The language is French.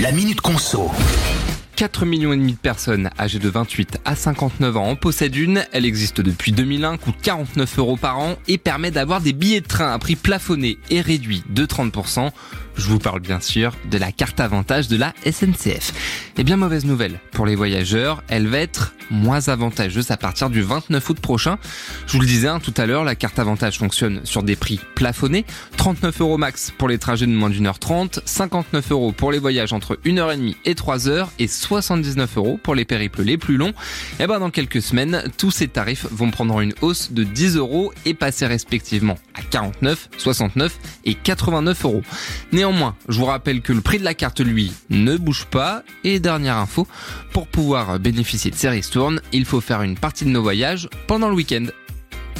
La Minute Conso. 4 millions et demi de personnes âgées de 28 à 59 ans en possèdent une. Elle existe depuis 2001, coûte 49 euros par an et permet d'avoir des billets de train à prix plafonné et réduit de 30%. Je vous parle bien sûr de la carte avantage de la SNCF. Et bien mauvaise nouvelle pour les voyageurs, elle va être moins avantageuse à partir du 29 août prochain. Je vous le disais hein, tout à l'heure, la carte avantage fonctionne sur des prix plafonnés. 39 euros max pour les trajets de moins d'une heure 30, 59 euros pour les voyages entre 1h30 et 3 heures et 79 euros pour les périples les plus longs. Et ben dans quelques semaines, tous ces tarifs vont prendre une hausse de 10 euros et passer respectivement à 49, 69 et 89 euros. Néanmoins, je vous rappelle que le prix de la carte, lui, ne bouge pas. Et dernière info, pour pouvoir bénéficier de ces ristournes, il faut faire une partie de nos voyages pendant le week-end.